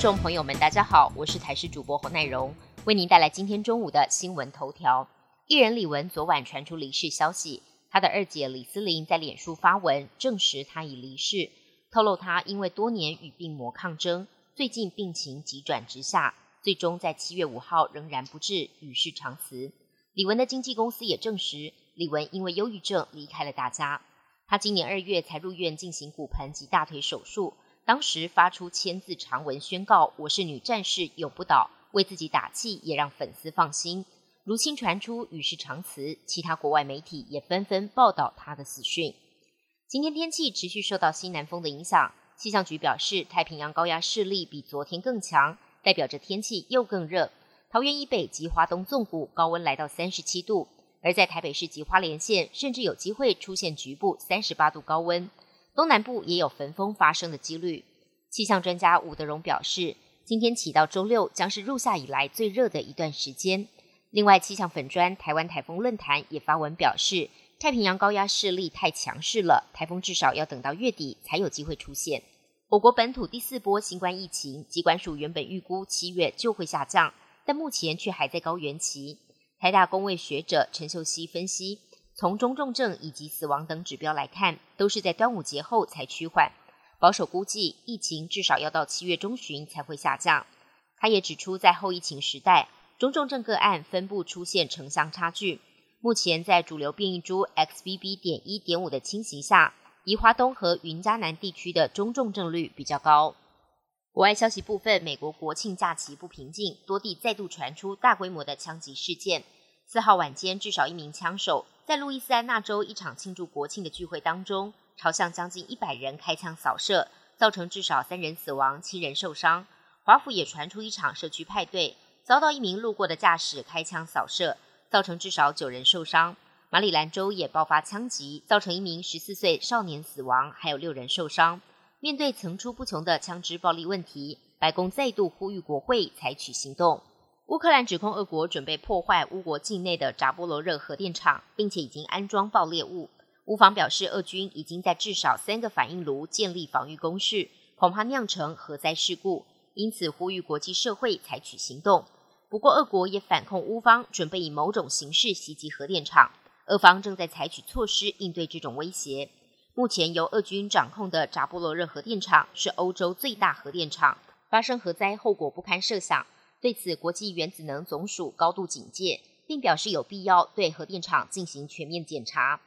众朋友们，大家好，我是台视主播侯乃荣，为您带来今天中午的新闻头条。艺人李玟昨晚传出离世消息，她的二姐李思玲在脸书发文证实她已离世，透露她因为多年与病魔抗争，最近病情急转直下，最终在七月五号仍然不治，与世长辞。李玟的经纪公司也证实，李玟因为忧郁症离开了大家。她今年二月才入院进行骨盆及大腿手术。当时发出千字长文宣告：“我是女战士，永不倒。”为自己打气，也让粉丝放心。如今传出与世长辞，其他国外媒体也纷纷报道他的死讯。今天天气持续受到西南风的影响，气象局表示，太平洋高压势力比昨天更强，代表着天气又更热。桃园以北及华东纵谷高温来到三十七度，而在台北市及花莲县，甚至有机会出现局部三十八度高温。东南部也有焚风发生的几率。气象专家吴德荣表示，今天起到周六将是入夏以来最热的一段时间。另外，气象粉砖台湾台风论坛也发文表示，太平洋高压势力太强势了，台风至少要等到月底才有机会出现。我国本土第四波新冠疫情，疾管署原本预估七月就会下降，但目前却还在高原期。台大公卫学者陈秀熙分析。从中重症以及死亡等指标来看，都是在端午节后才趋缓。保守估计，疫情至少要到七月中旬才会下降。他也指出，在后疫情时代，中重症个案分布出现城乡差距。目前在主流变异株 XBB. 点一点五的侵袭下，宜华东和云嘉南地区的中重症率比较高。国外消息部分，美国国庆假期不平静，多地再度传出大规模的枪击事件。四号晚间，至少一名枪手。在路易斯安那州一场庆祝国庆的聚会当中，朝向将近一百人开枪扫射，造成至少三人死亡、七人受伤。华府也传出一场社区派对，遭到一名路过的驾驶开枪扫射，造成至少九人受伤。马里兰州也爆发枪击，造成一名十四岁少年死亡，还有六人受伤。面对层出不穷的枪支暴力问题，白宫再度呼吁国会采取行动。乌克兰指控俄国准备破坏乌国境内的扎波罗热核电厂，并且已经安装爆裂物。乌方表示，俄军已经在至少三个反应炉建立防御工事，恐怕酿成核灾事故，因此呼吁国际社会采取行动。不过，俄国也反控乌方准备以某种形式袭击核电厂，俄方正在采取措施应对这种威胁。目前由俄军掌控的扎波罗热核电厂是欧洲最大核电厂，发生核灾后果不堪设想。对此，国际原子能总署高度警戒，并表示有必要对核电厂进行全面检查。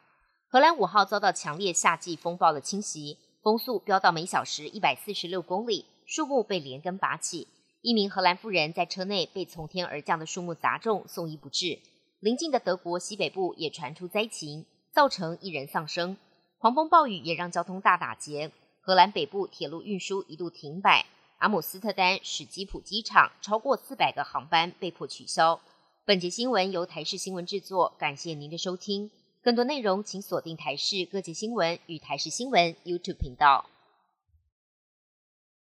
荷兰五号遭到强烈夏季风暴的侵袭，风速飙到每小时一百四十六公里，树木被连根拔起。一名荷兰妇人在车内被从天而降的树木砸中，送医不治。邻近的德国西北部也传出灾情，造成一人丧生。狂风暴雨也让交通大打劫，荷兰北部铁路运输一度停摆。阿姆斯特丹史基普机场超过四百个航班被迫取消。本节新闻由台视新闻制作，感谢您的收听。更多内容请锁定台视各界新闻与台视新闻 YouTube 频道。